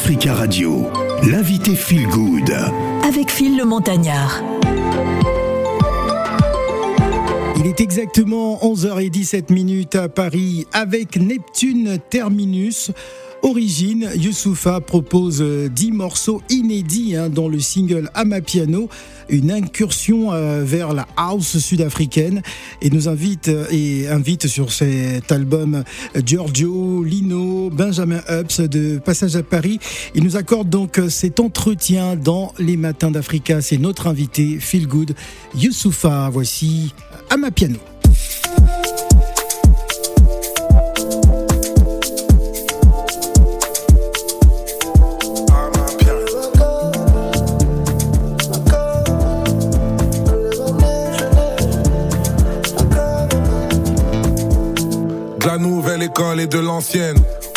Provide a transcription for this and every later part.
Africa Radio, l'invité Feel Good. Avec Phil le Montagnard. Il est exactement 11h17 minutes à Paris avec Neptune Terminus. Origine, Youssoufa propose 10 morceaux inédits hein, dans le single Amapiano, une incursion euh, vers la house sud-africaine et nous invite euh, et invite sur cet album Giorgio, Lino, Benjamin Ups de Passage à Paris. Il nous accorde donc cet entretien dans les matins d'Africa. C'est notre invité, Feel Good, Youssoufa. Voici Amapiano. De nouvelle école et de l'ancienne.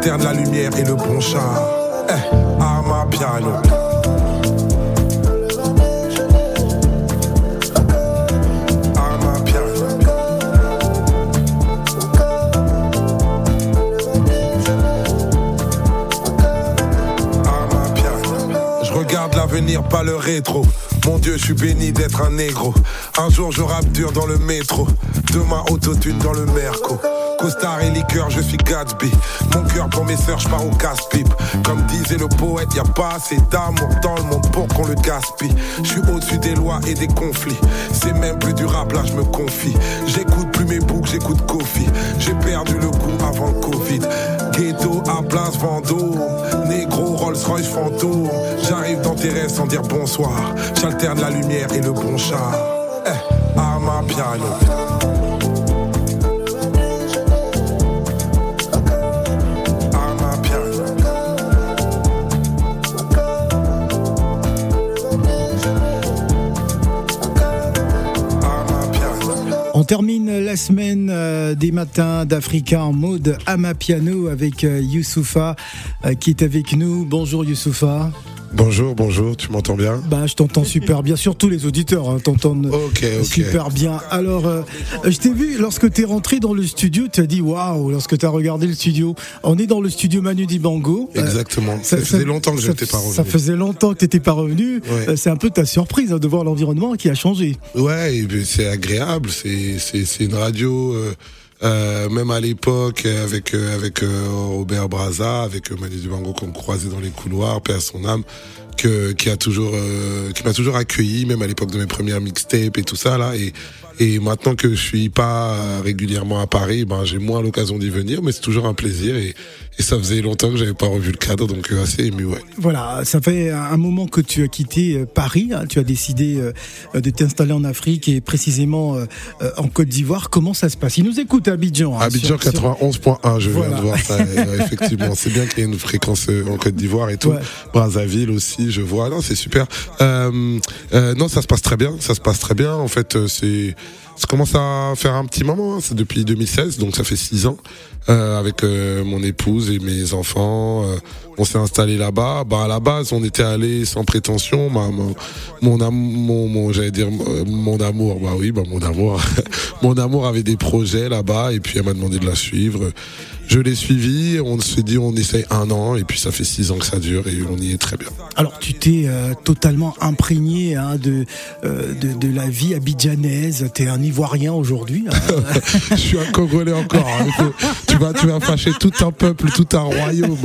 J'alterne la lumière et le bon char. Eh, à ma piano. L'avenir, pas le rétro. Mon Dieu, je suis béni d'être un négro. Un jour, je rappe dur dans le métro. Demain, autotune dans le merco. Costard et liqueur, je suis Gatsby. Mon cœur pour mes sœurs, je pars au casse-pipe. Comme disait le poète, y a pas assez d'amour dans le monde pour qu'on le gaspille. Je suis au-dessus des lois et des conflits. C'est même plus du rap, là je me confie. J'écoute plus mes boucles, j'écoute Kofi. J'ai perdu le coup avant le Covid. Ghetto à place Vendôme. Négro Rolls Royce fantôme. J'arrive dans tes rêves sans dire bonsoir. J'alterne la lumière et le bon char. Eh, ma piano. Termine la semaine euh, des matins d'Africa en mode Amapiano avec euh, Youssoufa euh, qui est avec nous. Bonjour Youssoufa. Bonjour, bonjour, tu m'entends bien? Bah, je t'entends super bien. Surtout les auditeurs hein, t'entendent Ok, ok. super bien. Alors, euh, je t'ai vu lorsque tu es rentré dans le studio, tu as dit waouh, lorsque tu as regardé le studio. On est dans le studio Manu Dibango. Euh, Exactement. Ça, faisait longtemps que je n'étais pas revenu. Ça faisait longtemps que tu n'étais pas revenu. Ouais. Euh, C'est un peu ta surprise hein, de voir l'environnement qui a changé. Ouais, c'est agréable. C'est c'est c'est une radio. Euh, même à l'époque, avec euh, avec euh, Robert Braza, avec Manu Dibango qu'on croisait dans les couloirs, paix à son âme, que qui a toujours euh, qui m'a toujours accueilli, même à l'époque de mes premières mixtapes et tout ça là. Et et maintenant que je suis pas régulièrement à Paris, ben j'ai moins l'occasion d'y venir, mais c'est toujours un plaisir et et ça faisait longtemps que j'avais pas revu le cadre, donc euh, assez ému, ouais. Voilà, ça fait un moment que tu as quitté euh, Paris. hein. Tu as décidé euh, de t'installer en Afrique et précisément euh, en Côte d'Ivoire. Comment ça se passe? Il nous écoute à Abidjan. hein, Abidjan sur- sur- 91.1, je Voilà. viens de voir ça. effectivement, c'est bien qu'il y ait une fréquence en Côte d'Ivoire et tout. Ouais. Brazzaville aussi, je vois. Non, c'est super. Euh, euh, non, ça se passe très bien. Ça se passe très bien. En fait, euh, c'est ça commence à faire un petit moment. hein. C'est depuis 2016, donc ça fait six ans. Euh, avec euh, mon épouse et mes enfants, euh, on s'est installé là-bas. Bah à la base, on était allé sans prétention. Ma, mon, mon, am- mon, mon- j'allais dire mon amour. Bah oui, bah mon amour. mon amour avait des projets là-bas et puis elle m'a demandé de la suivre. Je l'ai suivi. On s'est dit on essaye un an et puis ça fait six ans que ça dure et on y est très bien. Alors, tu t'es euh, totalement imprégné hein, de, euh, de de la vie abidjanaise. Tu es un Ivoirien aujourd'hui. hein. Je suis un Congolais encore. hein. Tu vas, tu vas fâcher tout un peuple, tout un royaume.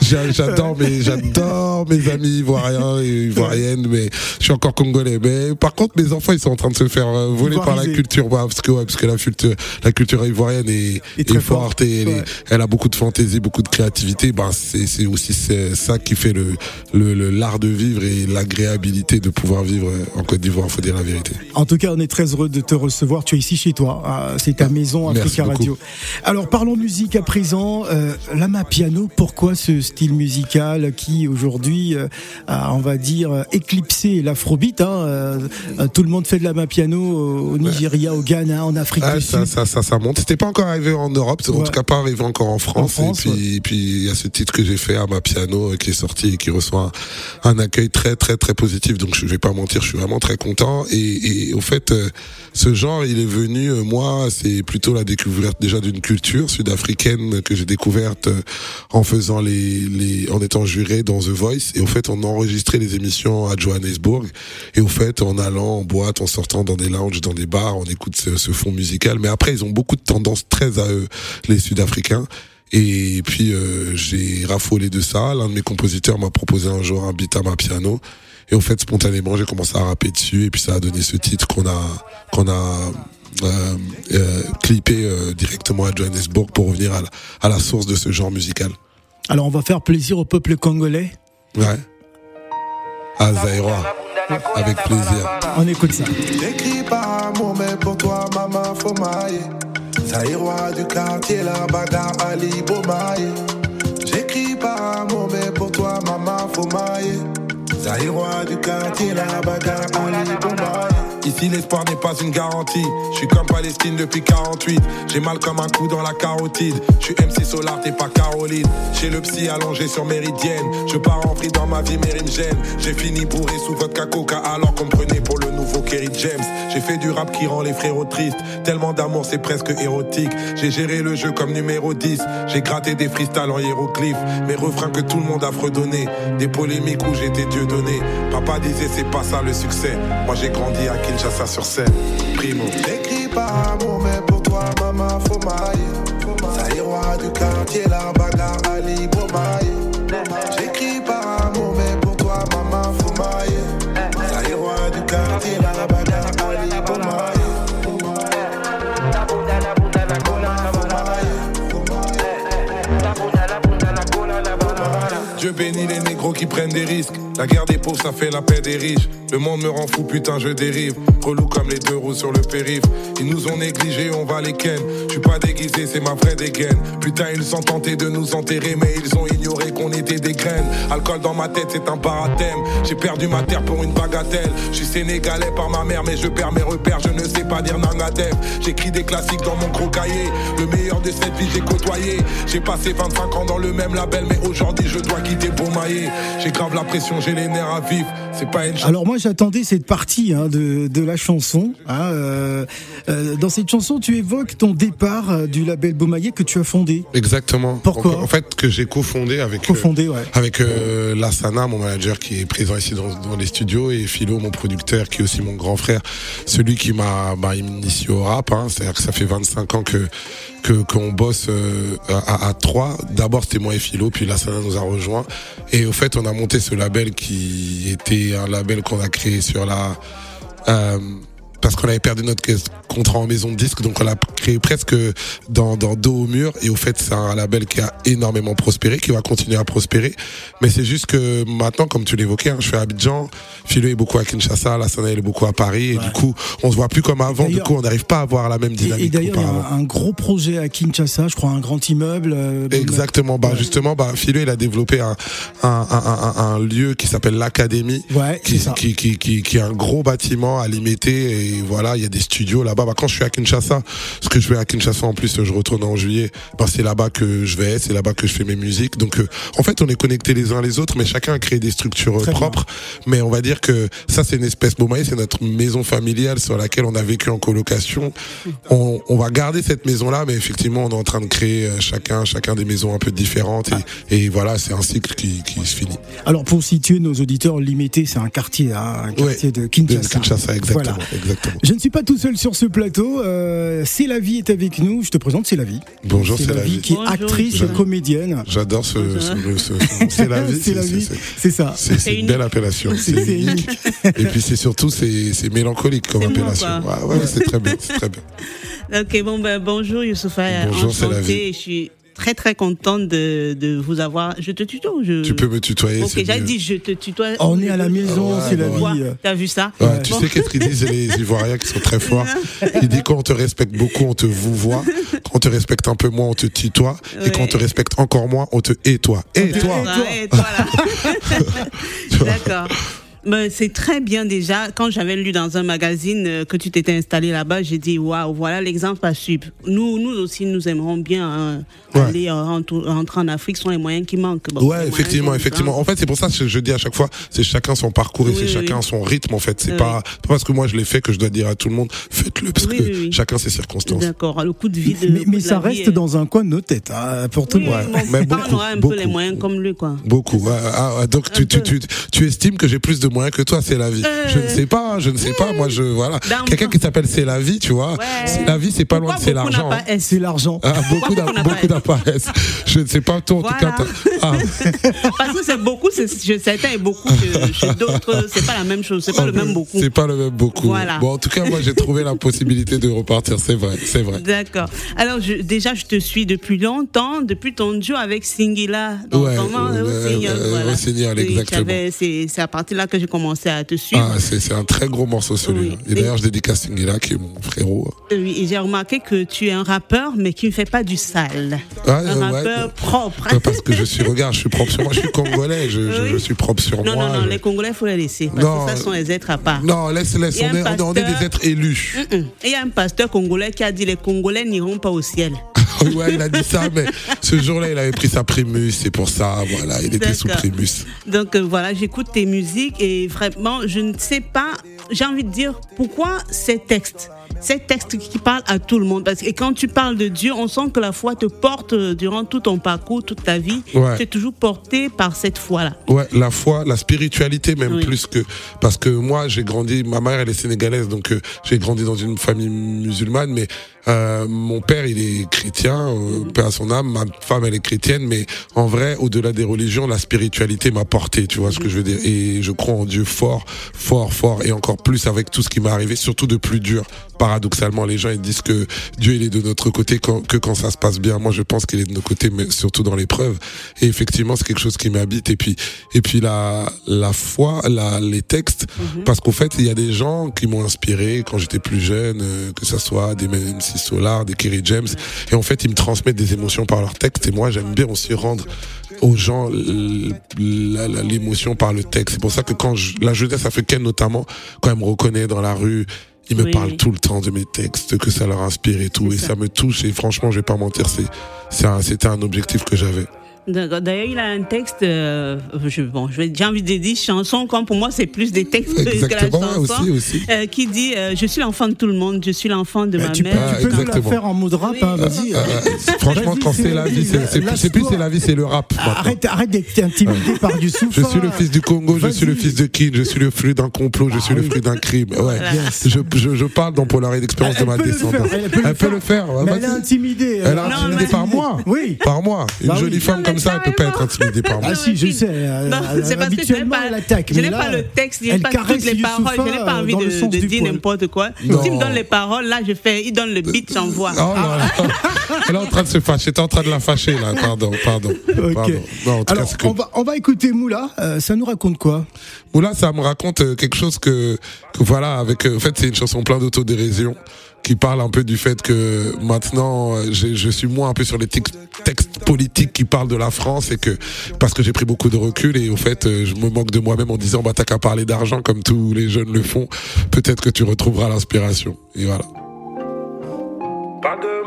J'a- J'adore mes, j'adore mes amis ivoiriens et ivoiriennes, mais je suis encore Congolais. Mais par contre, mes enfants, ils sont en train de se faire euh, voler par la culture, bah, parce que ouais, parce que la culture, la culture ivoirienne est, est, forte et elle, elle, a beaucoup de fantaisie, beaucoup de créativité. Ben c'est aussi ça qui fait le l'art de vivre et l'agréabilité de pouvoir vivre en Côte d'Ivoire. Faut dire la vérité. En tout cas, on est très heureux de te recevoir. Tu es ici chez toi. C'est ta maison Africa Radio. Alors parlons musique à présent. Euh, Lama Piano, pourquoi ce style musical qui aujourd'hui euh, a, on va dire, éclipsé l'afrobeat hein, euh, Tout le monde fait de Lama Piano au Nigeria, au Ghana, en Afrique du ça, Sud. Ça, ça, ça monte. C'était pas encore arrivé en Europe, en tout cas pas arrivé encore en France. et puis, puis il y a ce titre que j'ai fait à ma piano qui est sorti et qui reçoit un, accueil très très très positif. Donc je vais pas mentir, je suis vraiment très content. Et, et au fait, ce genre, il est venu, moi, c'est plutôt la découverte déjà d'une culture sud-africaine que j'ai découverte euh, en faisant les, en étant juré dans The Voice. Et au fait, on enregistrait les émissions à Johannesburg. Et au fait, en allant en boîte, en sortant dans des lounges, dans des bars, on écoute ce, ce fond musical. Mais après, ils ont beaucoup de tendances très à eux, les Sud-Africains. Et puis euh, j'ai raffolé de ça. L'un de mes compositeurs m'a proposé un jour un beat à ma piano. Et au fait, spontanément, j'ai commencé à rapper dessus. Et puis ça a donné ce titre qu'on a qu'on a euh, euh, clippé euh, directement à Johannesburg pour revenir à la, à la, source de ce genre musical. Alors on va faire plaisir au peuple congolais. Ouais. À Zaïroa. Avec plaisir. On écoute ça. J'écris par amour, mais pour toi, maman, faut mailler. Zaïroa du quartier, la bagarre, Ali Bomaye. J'écris par amour, mais pour toi, maman, faut mailler. Zaïroa du quartier, la bagarre, Ali Bomaye. Ici l'espoir n'est pas une garantie. Je suis comme Palestine depuis 48. J'ai mal comme un coup dans la carotide. Je suis MC Solar, t'es pas Caroline. Chez le psy allongé sur Méridienne. Je pars en free dans ma vie, mais me gêne. J'ai fini bourré sous vodka coca alors qu'on prenait pour le nouveau Kerry James. J'ai fait du rap qui rend les frérots tristes. Tellement d'amour, c'est presque érotique. J'ai géré le jeu comme numéro 10. J'ai gratté des freestyles en hiéroglyphes. Mes refrains que tout le monde a fredonné. Des polémiques où j'étais Dieu donné. Papa disait c'est pas ça le succès. Moi j'ai grandi à Kinshasa sur scène. Primo. T'écris pas amour, mais pour toi, maman, faut mailler. Zaïrois du quartier, la bagarre, Ali Bomaye. J'écris pas amour, mais pour toi, maman, faut mailler. Zaïrois du quartier, la bagarre, Ali Bomaye. Dieu bénit les négros qui prennent des risques. La guerre des pauvres, ça fait la paix des riches. Le monde me rend fou, putain, je dérive. Relou comme les deux roues sur le périph. Ils nous ont négligés, on va les ken. Je suis pas déguisé, c'est ma vraie dégaine. Putain, ils sont tentés de nous enterrer, mais ils ont ignoré qu'on était des graines. Alcool dans ma tête, c'est un barathème. J'ai perdu ma terre pour une bagatelle. Je suis sénégalais par ma mère, mais je perds mes repères. Je ne sais pas dire Nangadef. J'écris des classiques dans mon gros cahier. Le meilleur de cette vie, j'ai côtoyé. J'ai passé 25 ans dans le même label, mais aujourd'hui, je dois quitter pour mailler. J'ai grave la pression, j'ai les nerfs à vivre. C'est pas une Alors moi j'attendais cette partie hein, de, de, la chanson. Hein, euh, euh, dans cette chanson, tu évoques ton départ euh, du label Beaumaillé que tu as fondé. Exactement. Pourquoi En fait, que j'ai cofondé avec cofondé, ouais. avec euh, Lassana, mon manager qui est présent ici dans, dans, les studios, et Philo, mon producteur, qui est aussi mon grand frère, celui qui m'a bah, initié au rap. Hein, C'est-à-dire que ça fait 25 ans que que qu'on bosse euh, à, à, trois. D'abord c'était moi et Philo, puis Lassana nous a rejoint. Et au fait, on a monté ce label qui était un label qu'on a créé sur la euh, parce qu'on avait perdu notre contrat en maison de disque, donc on l'a créé presque dans, dans dos au mur. Et au fait, c'est un label qui a énormément prospéré, qui va continuer à prospérer. Mais c'est juste que maintenant, comme tu l'évoquais, hein, je suis à Abidjan, Philo est beaucoup à Kinshasa, Lassana est beaucoup à Paris, et ouais. du coup, on se voit plus comme avant. Du coup, on n'arrive pas à avoir la même dynamique. Et, et d'ailleurs, il y a un gros projet à Kinshasa, je crois, un grand immeuble. Euh, Exactement. Bah ouais. justement, bah Philo, il a développé un un, un, un, un lieu qui s'appelle l'académie, ouais, qui, qui, qui, qui, qui est un gros bâtiment à limiter. Et voilà, il y a des studios là-bas. Bah, quand je suis à Kinshasa, ce que je vais à Kinshasa en plus, je retourne en juillet. Bah, c'est là-bas que je vais, c'est là-bas que je fais mes musiques. Donc, euh, en fait, on est connectés les uns les autres, mais chacun a créé des structures Très propres. Bien. Mais on va dire que ça, c'est une espèce Beaumaye, c'est notre maison familiale sur laquelle on a vécu en colocation. On, on va garder cette maison-là, mais effectivement, on est en train de créer euh, chacun, chacun des maisons un peu différentes. Et, et voilà, c'est un cycle qui, qui, se finit. Alors, pour situer nos auditeurs, Limité, c'est un quartier, hein, un quartier ouais, de Kinshasa. De Kinshasa, exactement. Voilà. exactement. Exactement. Je ne suis pas tout seul sur ce plateau. Euh, c'est la vie est avec nous. Je te présente C'est la vie. Bonjour, C'est la vie qui est actrice, Bonjour. comédienne. J'adore ce, ce- ce- c'est la vie. C'est la vie. C'est ça. C'est une belle appellation. C'est unique. Et puis c'est surtout c'est c'est mélancolique comme appellation. Ouais, ouais, c'est très bien, c'est très bien. Ok, bon, ben, bonjour Youssoufa. Bonjour, c'est la. Je suis très très contente de, de vous avoir. Je te tutoie ou je... Tu peux me tutoyer. Ok, j'avais dit je te tutoie. On est à la maison, Ouais, c'est la Vois, vie. T'as vu ça Ouais, tu Bon. sais qu'est-ce qu'ils disent les Ivoiriens qui sont très forts Ils disent quand on te respecte beaucoup, on te vous voit. Quand on te respecte un peu moins, on te tutoie. Et quand on te Ouais. respecte encore moins, on te et toi. Et toi. Ah, et toi, là. D'accord. Ben, c'est très bien déjà. Quand j'avais lu dans un magazine euh, que tu t'étais installé là-bas, j'ai dit waouh, voilà l'exemple à suivre. Nous, nous aussi, nous aimerons bien hein, Ouais. aller euh, rentrer en Afrique. Ce sont les moyens qui manquent. Bon, Ouais, effectivement, effectivement. En fait, c'est pour ça que je dis à chaque fois, c'est chacun son parcours et Oui, c'est oui, chacun oui. son rythme. En fait, c'est Oui. pas, pas parce que moi je l'ai fait que je dois dire à tout le monde faites-le parce Oui, que oui, oui. chacun ses circonstances. D'accord. Le coup de vie. de- Mais, de ça reste est- dans un coin de nos têtes, hein, pour tout Oui, le monde. mon mais papa beaucoup, aura un beaucoup. peu les moyens comme lui, quoi. Beaucoup. Ouais, ah, ah, donc tu, tu, tu, tu estimes que j'ai plus de moyens que toi, c'est la vie. Euh. Je ne sais pas, je ne sais pas. Moi, je voilà. Dans- Quelqu'un qui s'appelle c'est la vie, tu vois. Ouais. C'est la vie, c'est pas loin de c'est l'argent. hein. C'est l'argent. Ah, beaucoup d'a- beaucoup d'apparaissent. Je ne sais pas toi en tout cas. Ah, Parce que c'est beaucoup, c'est certains et beaucoup chez, chez d'autres, c'est pas la même chose, c'est pas le même beaucoup. C'est pas le même beaucoup. Voilà. Bon, en tout cas, moi, j'ai trouvé la possibilité de repartir. C'est vrai, c'est vrai. D'accord. Alors, je, déjà, je te suis depuis longtemps, depuis ton duo avec Singila. dans Ouais, comment, euh, au Seigneur, euh, voilà. au Seigneur, Oui, exactement. C'est c'est à partir de là que j'ai commencé à te suivre. Ah, c'est c'est un très gros morceau celui-là. Oui. Et d'ailleurs, je dédicace Singila, qui est mon frérot. Oui, et j'ai remarqué que tu es un rappeur, mais qui ne fait pas du sale. Ouais, un rappeur ouais. propre. Ouais, parce que je suis, regarde, je suis propre sur moi. Je suis congolais, je, je, Oui. je suis propre sur non, moi. non, non, je- les Congolais, il faut les laisser. Parce Non, que ça, sont les êtres à part. Non, laisse, laisse. On est, on est pasteur- des êtres élus. Hum. Et il y a un pasteur congolais qui a dit les Congolais n'iront pas au ciel. Ouais, il a dit ça, mais ce jour-là, il avait pris sa primus, c'est pour ça, voilà, il était sous primus. Donc euh, voilà, j'écoute tes musiques et vraiment, je ne sais pas, j'ai envie de dire pourquoi ces textes, ces textes qui parlent à tout le monde? Parce que quand tu parles de Dieu, on sent que la foi te porte euh, durant tout ton parcours, toute ta vie. Ouais. Tu es toujours porté par cette foi-là. Ouais, la foi, la spiritualité même Oui. plus que parce que moi j'ai grandi, ma mère elle est sénégalaise donc euh, j'ai grandi dans une famille musulmane, mais euh, mon père il est chrétien, euh, Mhm. paix à son âme, ma femme elle est chrétienne, mais en vrai au-delà des religions, la spiritualité m'a porté, tu vois ce que je veux dire, et je crois en Dieu fort, fort, fort, et encore plus avec tout ce qui m'est arrivé, surtout de plus dur. Paradoxalement, les gens ils disent que Dieu il est de notre côté quand, que quand ça se passe bien. Moi je pense qu'il est de nos côtés, mais surtout dans l'épreuve. Et effectivement c'est quelque chose qui m'habite. Et puis et puis la la foi, la les textes, parce qu'en fait il y a des gens qui m'ont inspiré quand j'étais plus jeune, euh, que ça soit des Solar, des Kerry James, et en fait ils me transmettent des émotions par leurs textes. Et moi j'aime bien aussi rendre aux gens l'émotion par le texte. C'est pour ça que quand je, la jeunesse africaine notamment, quand elle me reconnaît dans la rue, ils me Oui, parlent tout le temps de mes textes, que ça leur inspire et tout, et ça. ça. me touche. Et franchement, je vais pas mentir, c'est, un- c'était un objectif que j'avais. D'ailleurs, il a un texte, euh, je, bon, j'ai envie de dire chanson, comme pour moi, c'est plus des textes que la Exactement, chanson. aussi, aussi. euh, qui dit euh, Je suis l'enfant de tout le monde, je suis l'enfant de Bah, ma tu peux, mère. Ah, tu peux nous la exactement. faire en mode rap, Oui. hein, vas-y. Euh, franchement, Vas-y, quand c'est la vie, c'est, plus c'est la vie, c'est le rap. Arrête, arrête d'être intimidé par du souffle. Je suis le fils du Congo, je suis le fils de Kin, je suis le fruit d'un complot, je suis le fruit d'un crime. Ouais. Je, je, je parle dans Polaroid d'expérience de Elle ma peut le descendance. faire, elle peut le faire. elle est intimidée. Elle est intimidée par moi. Oui. Par moi. Une Bah jolie femme comme ça, elle peut pas être intimidée par moi. Ah si, je sais. euh, Non, euh, c'est parce que je n'ai pas, attaque. je n'ai pas le texte, je n'ai elle pas toutes les paroles, je n'ai pas envie dans le de, dire n'importe quoi. Non. S'il me donne les paroles, là, je fais, il donne le beat, j'envoie. Oh là là. Elle est en train de se fâcher. T'es en train de la fâcher, là. Pardon, pardon. Ok. pardon. Non, en tout Alors, cas, c'est que... on, va, on va écouter Moula. Euh, ça nous raconte quoi? Oula, ça me raconte euh, quelque chose que, que voilà, avec, euh, en fait, c'est une chanson plein d'autodérision qui parle un peu du fait que maintenant, euh, je suis moins un peu sur les tex- textes politiques qui parlent de la France et que, parce que j'ai pris beaucoup de recul et au fait, euh, je me moque de moi-même en disant, bah, t'as qu'à parler d'argent comme tous les jeunes le font. Peut-être que tu retrouveras l'inspiration. Et voilà. Pas de.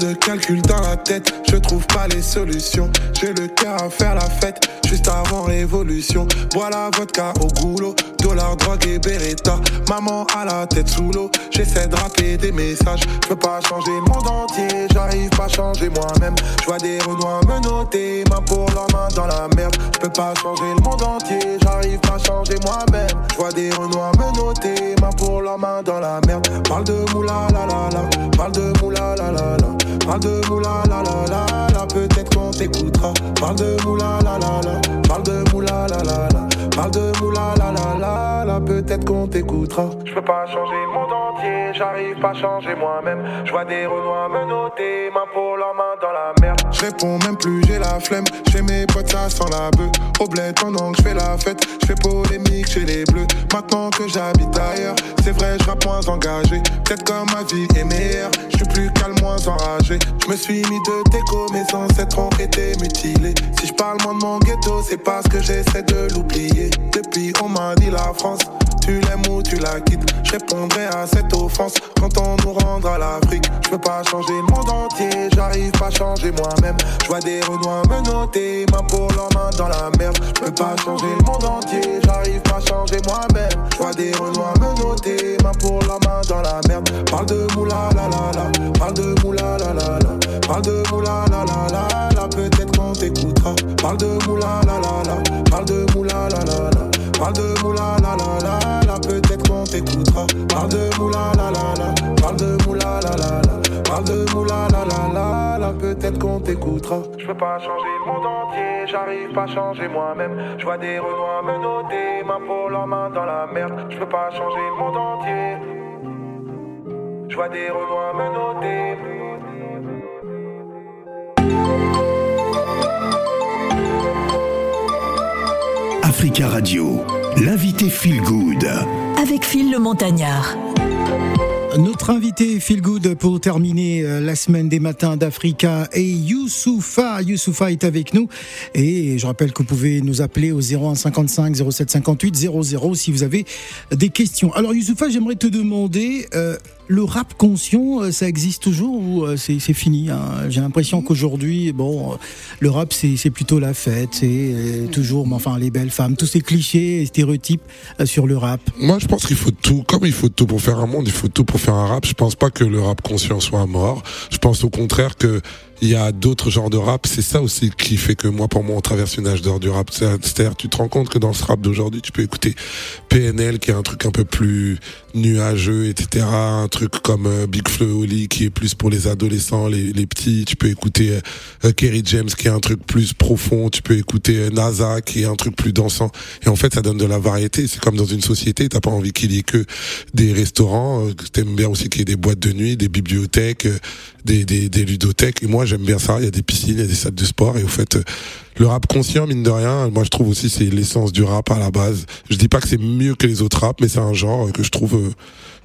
De calculs dans la tête, je trouve pas les solutions. J'ai le cœur à faire la fête, juste avant révolution. Bois la vodka au goulot, dollar, drogue et beretta. Maman à la tête sous l'eau, j'essaie de rappeler des messages. Je peux pas changer le monde entier, j'arrive pas à changer moi-même. Je vois des renois me noter, main pour la main dans la merde. Je peux pas changer le monde entier, j'arrive pas à changer moi-même. Je vois des renois me noter, main pour la main dans la merde. Parle de moula la la la, parle de moula la la la. Parle de moula la la la la, peut-être qu'on t'écoutera. Parle de moula la la la, t'écoutera. Je peux pas changer le monde entier, j'arrive pas à changer moi-même. Je vois des renois me noter, main pour la main dans la merde. Je réponds même plus, j'ai la flemme. Chez mes potes, ça sent la bœuf. Au bled pendant que je fais la fête, je fais polémique chez les bleus. Maintenant que j'habite ailleurs, c'est vrai, je moins engagé. Peut-être comme ma vie est meilleure, je suis plus calme, moins enragé. Je me suis mis de déco, mes ancêtres ont été mutilés. Si je parle moins de mon ghetto, c'est parce que j'essaie de l'oublier. Depuis, on m'a dit la France. Tu l'aimes ou tu la quittes, je répondrai à cette offense quand on nous rendra l'Afrique. Je peux pas changer le monde entier, j'arrive pas à changer moi-même. Je vois des renois me noter, main pour leur main dans la merde. Je peux pas changer le monde entier, j'arrive pas à changer moi-même. Je vois des renois me noter, main pour leur main dans la merde. Parle de moula la la la, parle de moula la la la, parle de moula la la la la, peut-être qu'on t'écoutera. Parle de moula la la la, parle de moula la la la. Parle de moula la la la la, peut-être qu'on t'écoutera. Parle de moula la la la, parle de moula la la la, parle de moula la la la la, peut-être qu'on t'écoutera. Je peux pas changer le monde entier, j'arrive pas à changer moi-même. Je vois des renois me noter, main pour leur main dans la merde. Je peux pas changer le monde entier. Je vois des renois me noter. Africa Radio, l'invité Feel Good. Avec Phil le Montagnard. Notre invité Feel Good pour terminer euh, la semaine des matins d'Africa et Youssoufa. Youssoufa est avec nous et je rappelle que vous pouvez nous appeler au 01 55 07 58 00 si vous avez des questions. Alors Youssoufa, j'aimerais te demander, euh, le rap conscient, euh, ça existe toujours ou euh, c'est fini hein? J'ai l'impression qu'aujourd'hui, bon, euh, le rap c'est plutôt la fête, c'est toujours, mais enfin les belles femmes, tous ces clichés et stéréotypes sur le rap. Moi, je pense qu'il faut tout. Comme il faut tout pour faire un monde, il faut tout pour faire un rap. Je pense pas que le rap conscient soit mort. Je pense au contraire que il y a d'autres genres de rap. C'est ça aussi qui fait que moi, pour moi, on traverse une âge d'or du rap. C'est- C'est-à-dire, tu te rends compte que dans ce rap d'aujourd'hui, tu peux écouter PNL, qui est un truc un peu plus nuageux, etc. Un truc comme euh, Big Flo Oli, qui est plus pour les adolescents, les, petits. Tu peux écouter euh, Kerry James, qui est un truc plus profond. Tu peux écouter euh, NASA, qui est un truc plus dansant. Et en fait, ça donne de la variété. C'est comme dans une société. T'as pas envie qu'il y ait que des restaurants. euh, T'aimes bien aussi qu'il y ait des boîtes de nuit, des bibliothèques, euh, des, des, des ludothèques. Et moi, j'aime bien ça. Il y a des piscines, il y a des salles de sport. Et au fait, euh, le rap conscient, mine de rien, moi, je trouve aussi c'est l'essence du rap à la base. Je dis pas que c'est mieux que les autres raps, mais c'est un genre que je trouve euh,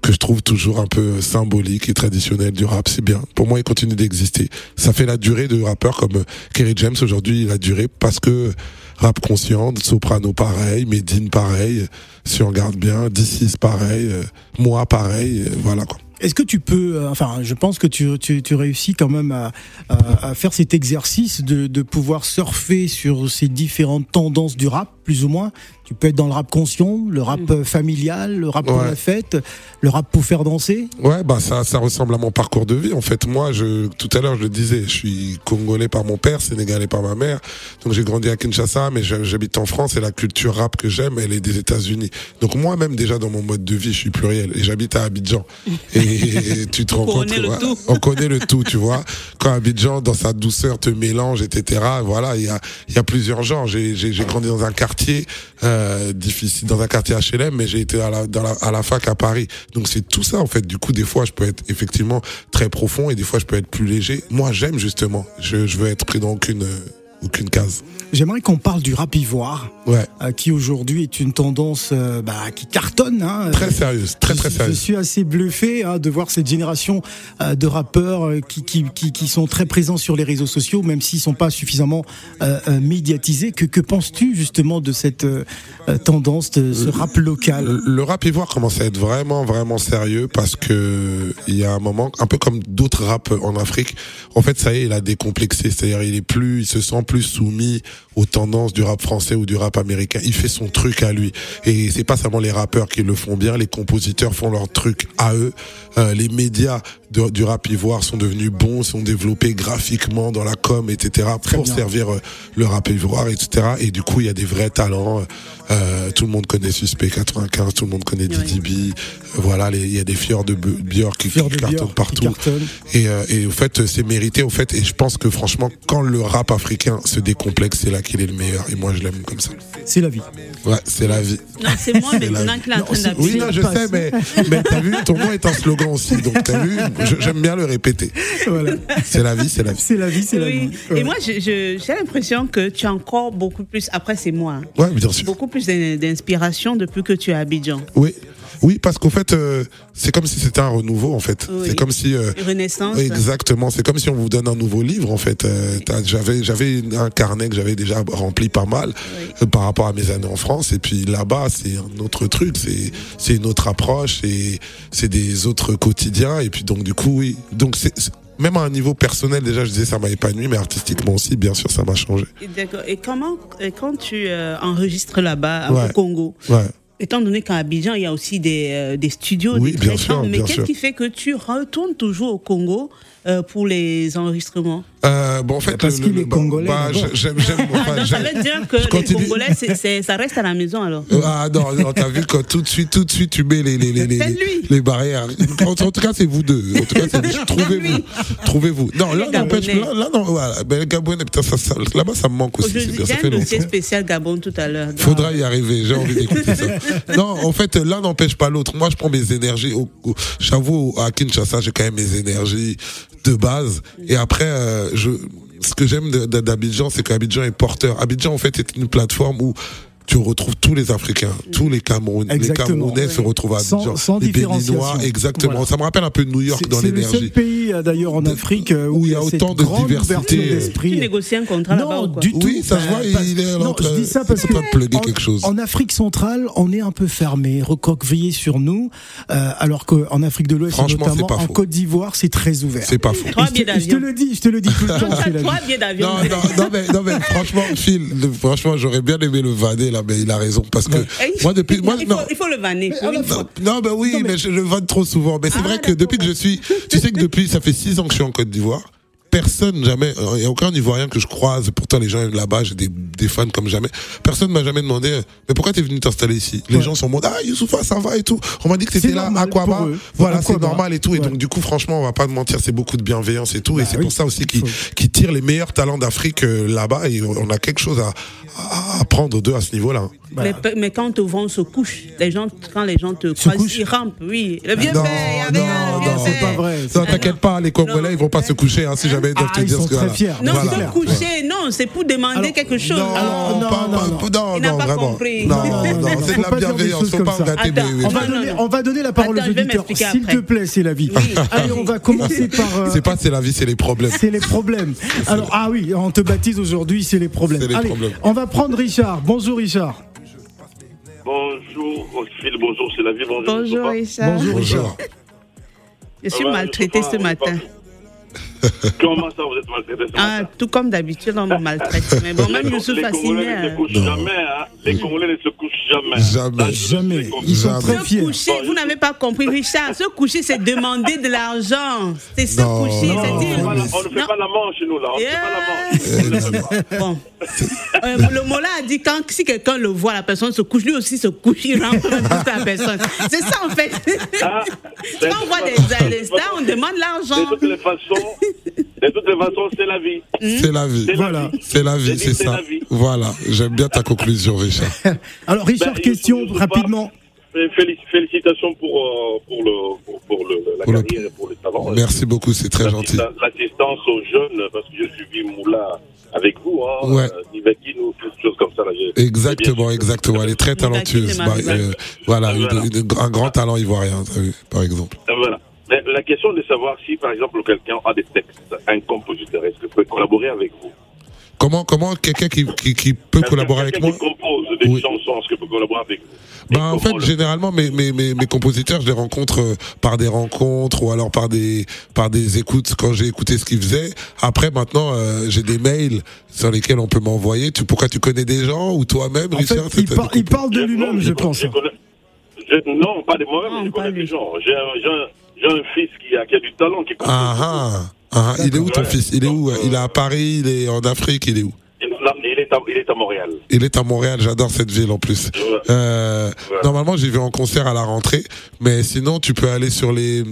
que je trouve toujours un peu symbolique et traditionnel du rap. C'est bien. Pour moi, il continue d'exister. Ça fait la durée de rappeurs comme euh, Kerry James aujourd'hui. Il a duré parce que rap conscient, Soprano pareil, Medine pareil. Si on regarde bien, D6 pareil, euh, moi pareil. euh, voilà quoi. Est-ce que tu peux, euh, enfin, je pense que tu, tu, tu réussis quand même à, à, à faire cet exercice de, de pouvoir surfer sur ces différentes tendances du rap, plus ou moins. Tu peux être dans le rap conscient, le rap euh, familial, le rap pour la fête, le rap pour faire danser. Ouais, bah ça, ça ressemble à mon parcours de vie. En fait, moi, je, tout à l'heure, je le disais, je suis congolais par mon père, sénégalais par ma mère. Donc j'ai grandi à Kinshasa, mais j'ha- j'habite en France et la culture rap que j'aime, elle est des États-Unis. Donc moi-même déjà dans mon mode de vie, je suis pluriel et j'habite à Abidjan. Et tu te rends On compte connaît que, le voilà, tout. on connaît le tout, tu vois. Quand Abidjan, dans sa douceur, te mélange, etc. Voilà, il y a, il y a plusieurs genres. J'ai, j'ai, j'ai grandi dans un quartier euh, difficile, dans un quartier HLM, mais j'ai été à la, à la fac à Paris. Donc c'est tout ça en fait. Du coup, des fois, je peux être effectivement très profond et des fois, je peux être plus léger. Moi, j'aime justement. Je, je veux être pris dans aucune euh, aucune case. J'aimerais qu'on parle du rap ivoire, Ouais. euh, qui aujourd'hui est une tendance euh, bah, qui cartonne. Hein. Très sérieuse, très très Je- Je sérieuse. suis assez bluffé hein, de voir cette génération euh, de rappeurs qui, qui, qui, qui sont très présents sur les réseaux sociaux, même s'ils sont pas suffisamment médiatisés. Que, que penses-tu justement de cette tendance, de ce rap local? Le le rap ivoire commence à être vraiment vraiment sérieux parce que il y a un moment un peu comme d'autres rap en Afrique en fait ça y est il a décomplexé c'est-à-dire il est plus il se sent plus soumis aux tendances du rap français ou du rap américain. Il fait son truc à lui. Et c'est pas seulement les rappeurs qui le font bien les compositeurs font leur truc à eux. Euh, les médias de- du rap ivoire sont devenus bons sont développés graphiquement dans la com etc pour bien. servir euh, le rap ivoire etc et du coup il y a des vrais talents euh, tout le monde connaît Suspect 95, tout le monde connaît Didi B. Euh, voilà, il y a des fiors de Björk qui, qui cartonnent qui partout. Et, euh, et au fait, c'est mérité. Au fait, et je pense que franchement, quand le rap africain se décomplexe, c'est là qu'il est le meilleur. Et moi, je l'aime comme ça. C'est la vie. Ouais, c'est la vie. Non, c'est moi C'est maintenant la- qui d'appuyer. Oui, non, je sais, mais, mais t'as vu, ton nom est un slogan aussi. Donc, t'as vu, j'aime bien le répéter. Voilà. C'est la vie, c'est la vie. C'est la vie, c'est la Oui. vie. Et Ouais. moi, j'ai l'impression que tu as encore beaucoup plus, après c'est moi, hein, Ouais, bien sûr. beaucoup plus d'in- d'inspiration depuis que tu es à Abidjan. Oui, oui, parce qu'au fait, euh, c'est comme si c'était un renouveau, en fait. Oui. C'est comme si. euh, Renaissance. Exactement, c'est comme si on vous donne un nouveau livre en fait. Euh, j'avais j'avais un carnet que j'avais déjà rempli pas mal euh, par rapport à mes années en France et puis là-bas c'est un autre truc, c'est c'est une autre approche et c'est des autres quotidiens et puis donc du coup oui, donc c'est c'est- même à un niveau personnel déjà je disais ça m'a épanoui mais artistiquement aussi bien sûr ça m'a changé. D'accord. Et comment, et quand tu euh, enregistres là-bas Ouais. au Congo, Ouais. Étant donné qu'à Abidjan, il y a aussi des, euh, des studios, Oui, des bien sûr, mais qu'est-ce qui fait que tu retournes toujours au Congo euh, pour les enregistrements Euh, bon en fait Parce qu'il est congolais, bah, j'aime enfin, Ah, Ça veut dire que je les continue. Congolais, ça reste à la maison alors Ah non, non t'as vu quand tout de suite, tout de suite, tu mets les, les, les, les, les barrières. En, en tout cas, c'est vous deux. En tout cas. Trouvez-vous. Trouvez-vous. Non, là, n'empêche, là, là, non, voilà. Ben, les Gabonais, putain, ça, ça, là-bas, ça me manque aussi. c'est Aujourd'hui, bien, ça j'ai fait un dossier spécial Gabon tout à l'heure. Faudra y arriver, j'ai envie d'écouter ça. Non, en fait, l'un n'empêche pas l'autre. Moi, je prends mes énergies. J'avoue, à Kinshasa, j'ai quand même mes énergies de base. Et après, euh, je, ce que j'aime d'Abidjan, c'est qu'Abidjan est porteur. Abidjan, en fait, est une plateforme où tu retrouves tous les Africains, tous les Camerounais, les. Camerounais se retrouvent à Sans- Abidjan. sans les différenciation. Béninois, exactement. Voilà. Ça me rappelle un peu New York dans c'est le seul l'énergie. pays euh, d'ailleurs en Afrique euh, où il y a autant de diversité. Tu d'esprit. négocies un contrat là-bas Non, ou quoi du tout. Oui, ça se voit, il est non, je dis ça parce que en, quelque chose. en Afrique centrale, on est un peu fermé, recroquevillé sur nous, euh, alors qu'en Afrique de l'Ouest, notamment en faux. Côte d'Ivoire, c'est très ouvert. C'est pas faux. Je, te, le dis, je te le dis tout le temps. Trois billets d'avion. Non, mais, franchement, Phil, franchement, j'aurais bien aimé le vanner, là, mais il a raison, parce que, Eh, il- moi, depuis, moi, il, non. faut, il faut le vanner. fois. Non, non, bah oui, mais... je le vanne trop souvent. Mais c'est Ah, vrai que depuis que je suis, tu sais que depuis, ça fait six ans que je suis en Côte d'Ivoire. Personne jamais, il n'y a aucun Ivoirien que je croise. Pourtant, les gens là-bas, j'ai des, des fans comme jamais. Personne m'a jamais demandé, euh, mais pourquoi t'es venu t'installer ici? Les Ouais. gens sont en mode, ah, Youssoufa, ça va et tout. On m'a dit que t'étais là, normal à quoi eux. Voilà, c'est normal et tout. Et donc, du coup, franchement, on va pas te mentir, c'est beaucoup de bienveillance et tout. et Bah c'est oui. pour ça aussi qu'ils qui tirent les meilleurs talents d'Afrique euh, là-bas. Et on a quelque chose à, à apprendre d'eux à ce niveau-là. Mais, mais quand te vent se couche, les gens, quand les gens te Se croisent, couchent ils rampent, oui. Le vieux Non, père, il y avait non, non, c'est pas vrai. Non, t'inquiète pas, les Congolais, Non. ils vont pas se coucher, hein, si jamais ils doivent Ah, te ils dire sont ce que très voilà. fiers. Non, Voilà. se coucher, non, c'est pour demander Alors, quelque chose. Non, Alors, non, pas- non, pas- non. Il n'a non, pas vraiment. compris. Non, Non, non, non, non, c'est de la bienveillance, faut pas gâter. On va, Non, non, donner, la parole aux auditeurs. S'il te plaît, c'est la vie. Allez, on va commencer par. euh, C'est pas c'est la vie, c'est les problèmes. c'est les problèmes. Alors, ah oui, on te baptise aujourd'hui, c'est les problèmes. C'est les Allez, problèmes. on va prendre Richard. Bonjour Richard. Bonjour, Phil, bonjour, c'est la vie, bonjour. Bonjour. Richard. Bonjour Richard. Je suis Ah Moustapha, ce matin. Comment ça, vous êtes maltraité ce Ah, tout comme d'habitude, on me maltraite. Mais bon, même Les- Youssouf Les Congolais ne se euh, couchent Non. jamais, hein. Les Congolais ne se couchent jamais. Jamais. Je Jamais. Ils sont très Se fiers. coucher, vous n'avez pas compris, Richard. Se coucher, c'est demander de l'argent. C'est se Non. coucher, Non, On c'est ne fait dire. pas la- on ne fait Non. pas la manche, nous, là. On ne fait pas la manche. Bon. Euh, le Mola a dit quand si quelqu'un le voit, la personne se couche, lui aussi se couche, il rentre dans la personne. C'est ça en fait. Ah, Quand on voit des, des stars, on demande De l'argent. toutes les façons, de toutes les façons, c'est la vie. C'est la vie. Voilà. C'est la vie, c'est ça. vie. Voilà, j'aime bien ta conclusion, Richard. Alors, Richard, Ben, question rapidement. Félicitations pour, euh, pour, le, pour, pour le, la Pour le- et pour le talent. Merci beaucoup, c'est très gentil. L'assista- L'assistance aux jeunes, parce que j'ai suivi Moula avec vous, hein, Ouais. euh, ou quelque chose comme ça. Là, Exactement, exactement. Elle est très talentueuse. Bah, euh, voilà, une- Voilà. une- un grand talent ivoirien, par exemple. Voilà. La question est de savoir si, par exemple, quelqu'un a des textes, un compositeur, est-ce qu'il peut collaborer avec vous? Comment, comment quelqu'un qui, qui, qui peut collaborer avec Quelqu'un moi? qui compose des Oui. chansons, est-ce qu'il peut collaborer avec vous? Bah, Et en fait, le- généralement, mes, mes, mes, mes compositeurs, je les rencontre euh, par des rencontres ou alors par des, par des écoutes quand j'ai écouté ce qu'ils faisaient. Après, maintenant, euh, j'ai des mails sur lesquels on peut m'envoyer. Tu, pourquoi tu connais des gens ou toi-même, En fait, Richard il, par- il parle de lui-même, je je- pense. je connais- je- non, pas de moi-même, je connais des gens. J'ai un, j'ai un- fils qui a, qui a du talent, qui compose. Ah ah, ah, il est où ton Ouais. fils? Il est où? Il est à Paris, il est en Afrique, il est où? Il, non, il est à, il est à Montréal. Il est à Montréal, j'adore cette ville en plus. Ouais. Euh, Ouais. Normalement, j'y vais en concert à la rentrée, mais sinon, tu peux aller sur les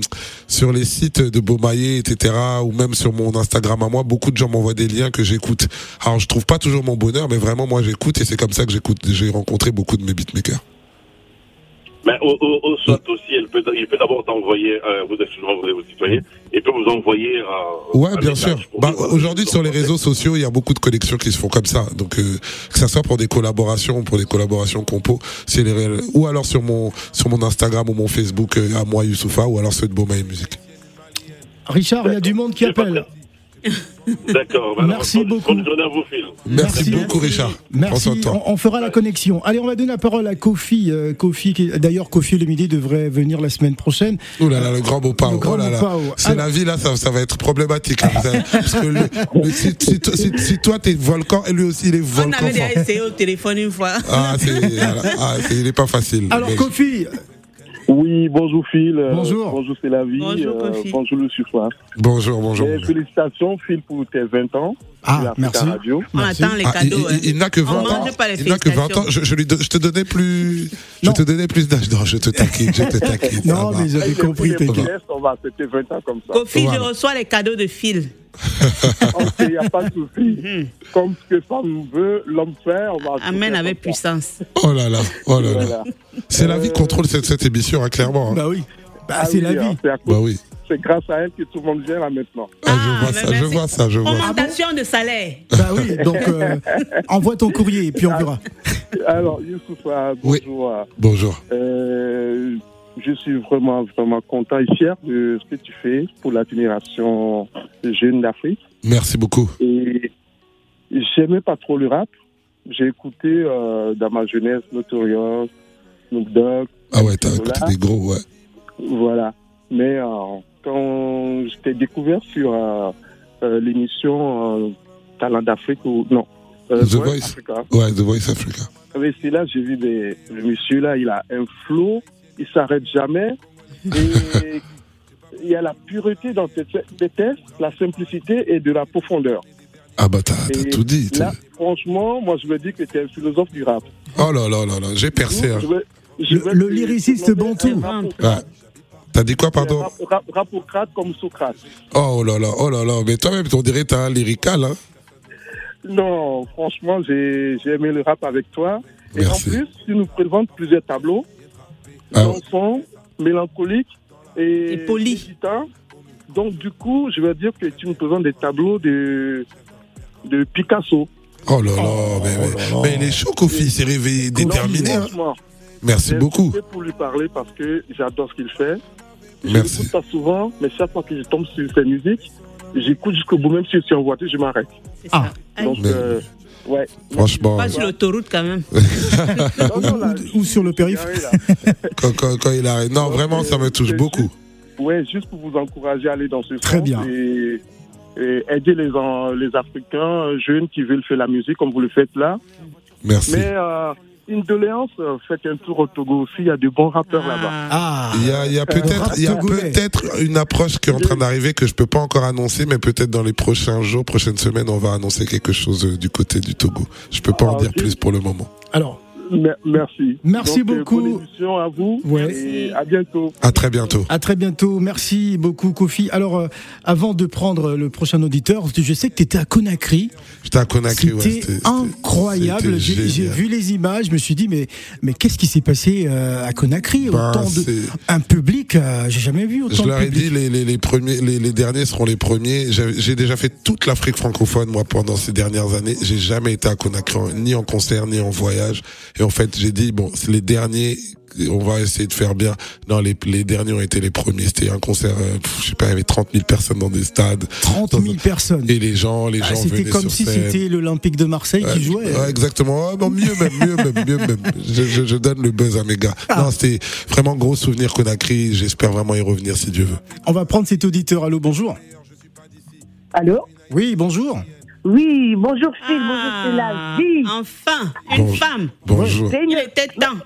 sur les sites de Beaumaillé, etc., ou même sur mon Instagram à moi. Beaucoup de gens m'envoient des liens que j'écoute. Alors, je trouve pas toujours mon bonheur, mais vraiment, moi, j'écoute et c'est comme ça que j'écoute. J'ai rencontré beaucoup de mes beatmakers. Mais au, au, au soit aussi, il peut, il peut d'abord t'envoyer, euh, vous êtes souvent vous êtes citoyen, il peut vous envoyer. Euh, Ouais, un bien sûr. Bah, dire, aujourd'hui, euh, sur les réseaux sociaux, il y a beaucoup de collections qui se font comme ça. Donc, euh, que ça soit pour des collaborations, pour des collaborations compo, c'est les réels- ou alors sur mon sur mon Instagram ou mon Facebook euh, à moi Youssoufa, ou alors ceux de Beaumaillé Musique. Richard, il y a du monde qui appelle. D'accord. bah, Merci beaucoup. Bonne journée à vous, Phil. Merci, Merci. beaucoup, Richard. Merci, on, on fera la connexion. Allez, on va donner la parole à Kofi. euh, Kofi, qui- d'ailleurs, Kofi le midi devrait venir la semaine prochaine. Oh là là, le grand beau grand Oh là là. C'est Alors- la vie là, ça, ça va être problématique. hein. Parce que le- le- si, si, si- si toi t'es volcan et lui aussi il est On volcan. avait déjà essayé au téléphone une fois. Ah, c'est, ah, c'est- il est pas facile. Alors, Kofi, Oui, bonjour Phil. Euh, Bonjour. bonjour c'est la vie. Bonjour, Euh, bonjour le bonjour, bonjour. Et félicitations Phil pour tes 20 ans. Ah, merci. Radio. On Merci. attend les Ah, il, cadeaux. il- hein. il n'a que 20 On ans. mange pas les Il n'a que 20 ans. Je, je lui je te donnais plus. Je te donnais plus d'âge. Non, je te taquine, je te taquine. non, mais j'avais compris, prix t'inquiète. On va fêter 20 ans comme ça. Kofi, Voilà. je reçois les cadeaux de Phil. Ok, il n'y a pas de souci. Comme ce que femme veut, l'homme fait, on va. Amène tout avec puissance. Oh là là, oh là là. C'est la vie qui contrôle cette, cette émission, hein, clairement. hein. Bah oui, bah, Ah c'est oui, la hein, vie. c'est à cause- Bah oui. C'est grâce à elle que tout le monde vient là maintenant. Ah, je Ah, vois mais ça, je vois ça, je vois. Augmentation de salaire. Bah oui, donc euh, envoie ton courrier et puis on verra. Alors, Youssouf, euh, Oui. bonjour. euh, Bonjour. Euh, je suis vraiment, vraiment content et fier de ce que tu fais pour la génération jeune d'Afrique. Merci beaucoup. Et j'aimais pas trop le rap. J'ai écouté euh, dans ma jeunesse Notorious, Snoop Dogg, Ah ouais, t'as écouté des gros, ouais. voilà. Mais euh, quand je t'ai découvert sur euh, euh, l'émission Talent d'Afrique ou non, The Voice Voice. Africa. Ouais, The Voice Africa. Mais c'est là j'ai vu des, le monsieur là, il a un flow, il s'arrête jamais. Et il y a la pureté dans tes tes textes, la simplicité et de la profondeur. Ah bah t'as tout dit. Là, franchement, moi je me dis que tu es un philosophe du rap. Oh là là là là, j'ai percé. hein. Je Le- lyriciste bantou. Ouais. T'as dit quoi, pardon Rap- rap- Rapocrate comme Socrate. Oh là là, oh là là. Mais toi-même, on dirait que t'as un lyrical, hein. Non, franchement, j'ai aimé le rap avec toi. Et en plus, tu nous présentes plusieurs tableaux, Ah, mélancoliques et, Et poli. méditants. Donc, du coup, je veux dire que tu nous présentes des tableaux de, de Picasso. Oh là là, mais, mais, mais il est chaud, Kofi, il s'est réveillé déterminé. hein. Merci beaucoup. pour lui parler parce que j'adore ce qu'il fait. Je Merci. l'écoute pas souvent, mais chaque fois que je tombe sur ses musiques, j'écoute jusqu'au bout, même si je suis en voiture, je m'arrête. Ah. Donc, Mais- euh, ouais. Franchement, Pas sur l'autoroute quand même. Non, non, là, Ou sur le périph'. quand, quand, quand il arrive. Non, vraiment, ça me touche beaucoup. Ouais, juste pour vous encourager à aller dans ce Très sens bien. Et, et aider les, les Africains euh, jeunes qui veulent faire la musique comme vous le faites là. Merci. Mais euh, une doléance, euh, faites un tour au Togo aussi, il y a de bons rappeurs là-bas. Ah, Il y a, a peut-être, une approche qui est en train d'arriver que je peux pas encore annoncer, mais peut-être dans les prochains jours, prochaines semaines, on va annoncer quelque chose euh, du côté du Togo. Je peux pas en Ah, dire plus pour le moment. alors, Merci. Merci Donc, euh, beaucoup. bonne émission à vous. Ouais. Et à bientôt. À très bientôt. À très bientôt. Merci beaucoup, Kofi. Alors, euh, avant de prendre le prochain auditeur, je sais que tu étais à Conakry. J'étais à Conakry. C'était incroyable. c'était J'ai vu les images. Je me suis dit, mais, mais qu'est-ce qui s'est passé euh, à Conakry? Ben, Autant de, un public, euh, j'ai jamais vu autant Je de leur ai public. dit les, les, les premiers, les, les derniers seront les premiers. J'ai j'ai déjà fait toute l'Afrique francophone moi pendant ces dernières années. J'ai jamais été à Conakry ni en concert ni en voyage. Et en fait j'ai dit bon c'est les derniers. On va essayer de faire bien. Non, les, les derniers ont été les premiers. C'était un concert, euh, pff, je sais pas, il y avait 30 000 personnes dans des stades. 30 000 personnes. Et les gens, les Ah, gens c'était venaient comme sur si scène. c'était l'Olympique de Marseille qui jouait. ouais, exactement. Ah, non, mieux même, mieux même, mieux même. Je, je, je donne le buzz à mes gars. Ah. Non, c'était vraiment gros souvenir Conakry. J'espère vraiment y revenir si Dieu veut. On va prendre cet auditeur. Allô, bonjour. Allô? Oui, bonjour. Oui, bonjour Phil, bonjour c'est la Ah, vie. Enfin, une Bonjour. femme. Bonjour. Il était temps.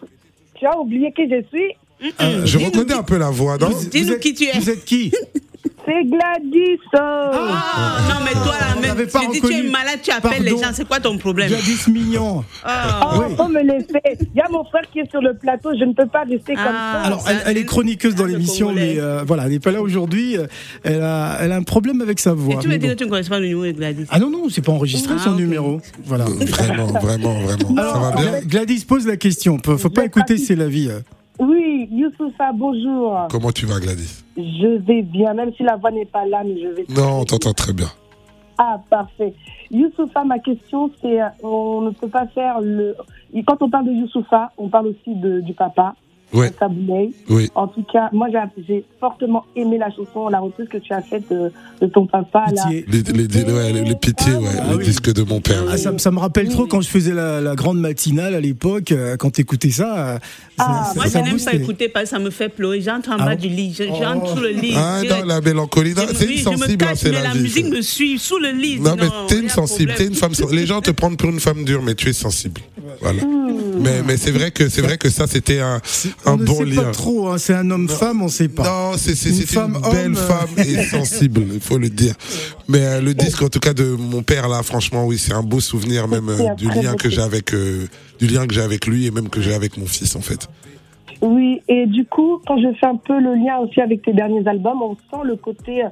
Tu as oublié qui je suis? Euh, Je reconnais un peu la voix, Dis-nous qui tu es. Vous êtes qui? C'est Gladys. oh. Ah, non, mais toi, là, n'avait pas tu dis tu es malade, tu appelles les gens, c'est quoi ton problème Gladys Mignon. Ah. Oh, oui. faut me laisser. Il y a mon frère qui est sur le plateau, je ne peux pas rester comme Ah. ça. Alors, elle, elle est chroniqueuse dans Ah, l'émission, mais euh, voilà, elle n'est pas là aujourd'hui. Euh, Elle a, elle a un problème avec sa Et voix. tu me dis bon. que tu ne connais pas le numéro de Gladys Ah non, non, c'est pas enregistré Ah, son ok. numéro. Voilà. Vraiment, vraiment, vraiment. Alors, Ça va bien Gla- Gladys pose la question. Faut faut pas écouter, c'est la vie. Oui, Youssoufa, bonjour. Comment tu vas, Gladys? Je vais bien, même si la voix n'est pas là, mais je vais. Non, on t'entend très bien. Ah, parfait. Youssoufa, ma question, c'est euh, on ne peut pas faire le. Quand on parle de Youssoufa, on parle aussi de, du papa, Ouais. de Kaboulay. Oui. En tout cas, moi, j'ai- fortement aimé la chanson, la reprise que tu as faite de, de ton papa. Là. Pitié. Les, les, les, ouais, les, les pitiés, ouais, Ah oui. disques de mon père. Ah, ça, ça me rappelle trop quand je faisais la, la grande matinale à l'époque, euh, quand t'écoutais ça. euh, Ah, ça- Moi, ça je n'aime pas écouter parce que ça me fait pleurer. J'entre en Ah bas bon du lit, je- Oh. j'entre sous le lit. Ah, non, la mélancolie, c'est une je me sensible, c'est mais la, la musique me suit sous le lit. Non, mais t'es une sensible, t'es une femme. Les gens te prennent pour une femme dure, mais tu es sensible. Voilà. Mais, mais c'est vrai que c'est vrai que ça, c'était un, On un ne bon sait lien. pas trop, hein, c'est un homme-femme, on sait pas. Non, c'est c'est- Une belle homme, euh. femme et sensible, il faut le dire. Mais euh, le disque, en tout cas, de mon père là, franchement, oui, c'est un beau souvenir même euh, du lien que j'ai avec euh, du lien que j'ai avec lui et même que j'ai avec mon fils en fait. Oui, et du coup, quand je fais un peu le lien aussi avec tes derniers albums, on sent le côté euh,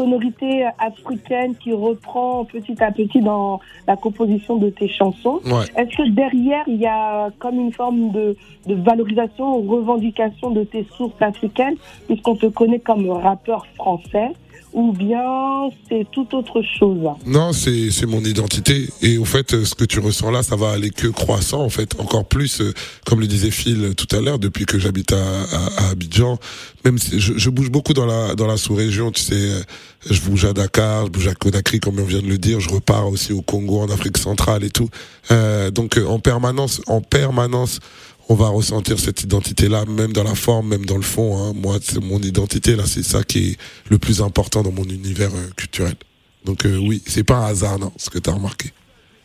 sonorité africaine qui reprend petit à petit dans la composition de tes chansons. Ouais. Est-ce que derrière, il y a comme une forme de, de valorisation ou revendication de tes sources africaines, puisqu'on te connaît comme rappeur français, ou bien c'est tout autre chose Non, c'est c'est mon identité et au fait, ce que tu ressens là, ça va aller que croissant en fait, encore plus, euh, comme le disait Phil tout à l'heure, depuis que j'habite à, à, à Abidjan, même si je, je bouge beaucoup dans la dans la sous-région, tu sais, euh, je bouge à Dakar, je bouge à Conakry, comme on vient de le dire, je repars aussi au Congo, en Afrique centrale et tout. Euh, donc euh, en permanence, en permanence. On va ressentir cette identité-là, même dans la forme, même dans le fond. Hein. Moi, c'est mon identité là, c'est ça qui est le plus important dans mon univers euh, culturel. Donc euh, oui, c'est pas un hasard, non, ce que tu as remarqué.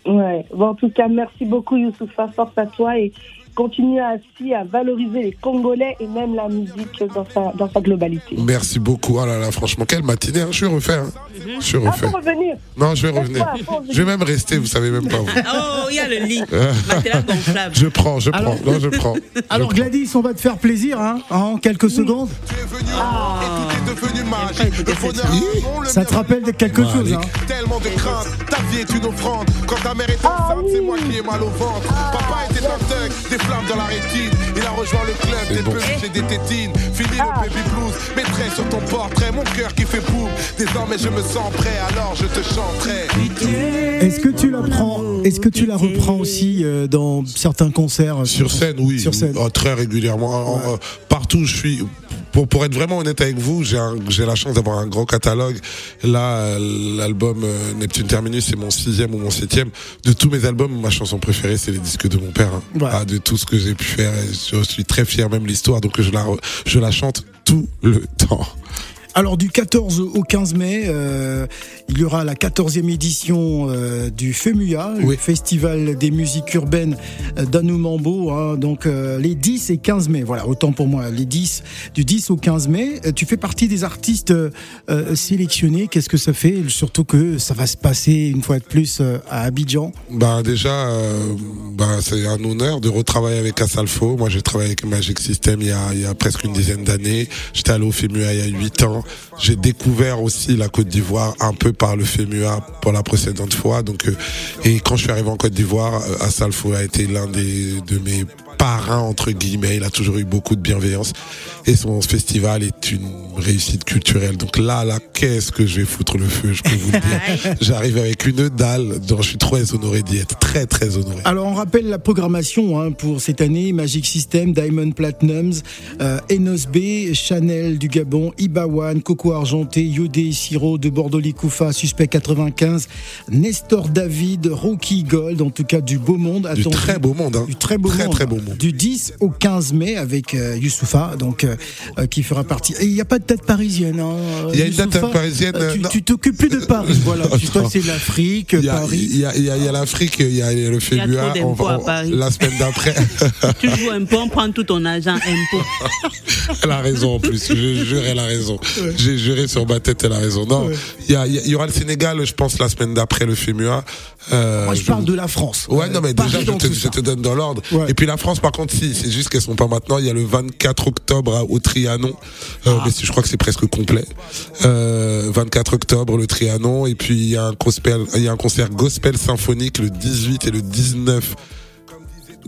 Ouais. Bon, en tout cas, merci beaucoup Youssoufa, force à toi continue ainsi à valoriser les Congolais et même la musique dans sa, dans sa globalité. Merci beaucoup. Oh là là, franchement, quelle matinée. hein. Je suis refait. Hein. Je suis Ah, faut revenir. Non, je vais revenir. Je vais même rester, vous savez même pas vous. Oh, il y a le lit. Gonflable. Je prends, je prends. Alors- Non, je prends. Alors Gladys, on va te faire plaisir hein, en quelques secondes. Tu es venu et tout est devenu magique. Le bonheur, non, le Ça te rappelle de quelque chose. Hein. Tellement de crainte, ta vie est une offrande. Quand ta mère est enceinte, c'est moi qui ai mal au ventre. Papa était un thug, des flammes dans la rétine. Il a rejoint le club des bon. peluches et des tétines. Fini le baby blues, mettrai sur ton portrait mon cœur qui fait boum. Désormais je me sens prêt, alors je te chanterai. Est-ce que tu la prends Est-ce que tu la reprends aussi euh, dans certains concerts euh, Sur scène, oui. Sur scène. Oh, très régulièrement. En- en- partout où je suis. Pour, pour être vraiment honnête avec vous, j'ai la chance d'avoir un grand catalogue. Là, l'album euh, Neptune Terminus, c'est mon sixième ou mon septième. De tous mes albums, ma chanson préférée, c'est les disques de mon père. hein. Ouais. Ah, de tout ce que j'ai pu faire, je suis très fier, même l'histoire, donc je la, je la chante tout le temps. Alors du 14 au 15 mai, euh, il y aura la 14e édition euh, du FEMUA, le Festival des musiques urbaines d'Anoumambo. Hein, donc euh, les 10 et 15 mai, voilà, autant pour moi, les 10, du 10 au 15 mai. Euh, tu fais partie des artistes euh, sélectionnés. Qu'est-ce que ça fait? Surtout que ça va se passer une fois de plus à Abidjan. Bah déjà, bah, c'est un honneur de retravailler avec Asalfo. Moi j'ai travaillé avec Magic System il y a, il y a presque une dizaine d'années. J'étais allé au FEMUA il y a 8 ans. J'ai découvert aussi la Côte d'Ivoire un peu par le FEMUA pour la précédente fois. Donc, euh, et quand je suis arrivé en Côte d'Ivoire, euh, Assalfo a été l'un des de mes parrain entre guillemets. Il a toujours eu beaucoup de bienveillance et son festival est une réussite culturelle. Donc là, là, qu'est-ce que je vais foutre le feu, je peux vous le dire. J'arrive avec une dalle dont je suis très honoré d'y être, très très honoré. Alors on rappelle la programmation hein, pour cette année Magic System, Diamond Platinums, euh, Enos B, Chanel du Gabon, Ibawan, Coco Argenté, Yodé Siro de Bordeaux Likoufa, Suspect 95, Nestor David, Rocky Gold, en tout cas du beau monde. Du très beau monde, hein. Du très beau très, monde. Très beau monde du 10 au 15 mai avec euh, Youssoufa, donc euh, euh, qui fera partie. Et il n'y a pas de date parisienne. Hein, il y a une date parisienne. tu t'occupes plus de Paris, voilà. toi, c'est l'Afrique, Paris. Il y a, y a, y a l'Afrique, il y a le FEBUA. La semaine d'après. tu joues un peu, on prend tout ton argent impôt. elle a raison en plus. Je jure, elle a raison. J'ai juré sur ma tête, elle a raison. Non, il y, y, aura le Sénégal, je pense, la semaine d'après le FEMUA. Euh, Moi, je, parle de la France. Ouais, non, mais déjà, je te, je te, donne dans l'ordre. Et puis la France, par contre, si, c'est juste qu'elles sont pas maintenant. Il y a le 24 octobre au Trianon, euh, ah. mais je crois que c'est presque complet. Euh, 24 octobre, le Trianon, et puis il y a un gospel, il y a un concert gospel symphonique le 18 et le 19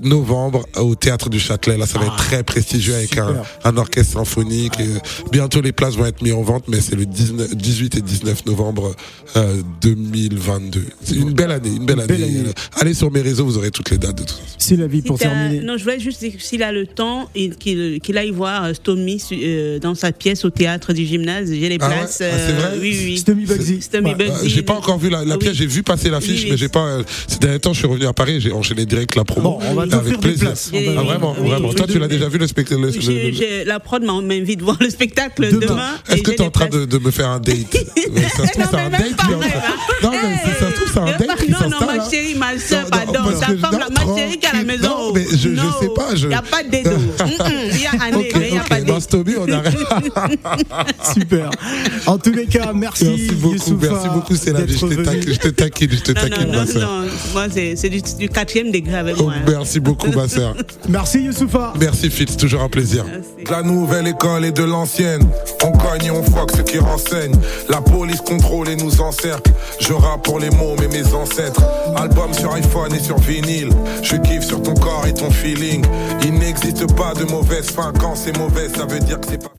novembre au théâtre du Châtelet. Là, ça va être ah, très prestigieux avec un, un, orchestre symphonique. Et, euh, bientôt, les places vont être mises en vente, mais c'est le 19, 18 et 19 novembre euh, 2022. C'est une belle année, une belle, année. Allez sur mes réseaux, vous aurez toutes les dates de tout ça. C'est la vie pour terminer. Non, je voulais juste dire s'il a le temps et qu'il aille voir euh, Stomy euh, dans sa pièce au théâtre du gymnase. J'ai les ah places. Ah c'est vrai? oui, oui. Stomy Bugsy. Stomy Bugsy. J'ai pas encore vu la, la pièce, j'ai vu passer l'affiche, mais j'ai pas. ces derniers temps, je suis revenu à Paris, j'ai enchaîné direct la promo. on va avec plaisir. Ah, vraiment, vraiment. Toi, tu l'as déjà vu le spectacle La prod m'invite voir le spectacle demain. Est-ce que tu es en train de me faire un date Ça se trouve, c'est un date Non, mais ça se trouve, c'est un date Non, non, ma chérie, ma soeur, pardon. Ta femme, ma chérie qui est à la maison. Non, mais je sais pas. Il n'y a pas de date. Il y a un mais il n'y a pas de date. on arrête. Super. En tous les cas, merci. Merci beaucoup. Merci beaucoup, c'est la vie. Je te taquine, je te taquine, ma soeur. Non, non, moi, c'est du quatrième degré avec moi. Hein. Merci beaucoup, ma soeur. Merci Youssoufa. Merci c'est toujours un plaisir. De la nouvelle école et de l'ancienne. On cogne et on foque ce qui renseigne. La police contrôle et nous encercle. Je rappe pour les mots, mais mes ancêtres. Album sur iPhone et sur vinyle. Je kiffe sur ton corps et ton feeling. Il n'existe pas de mauvaise fin. Quand c'est mauvais, ça veut dire que c'est pas.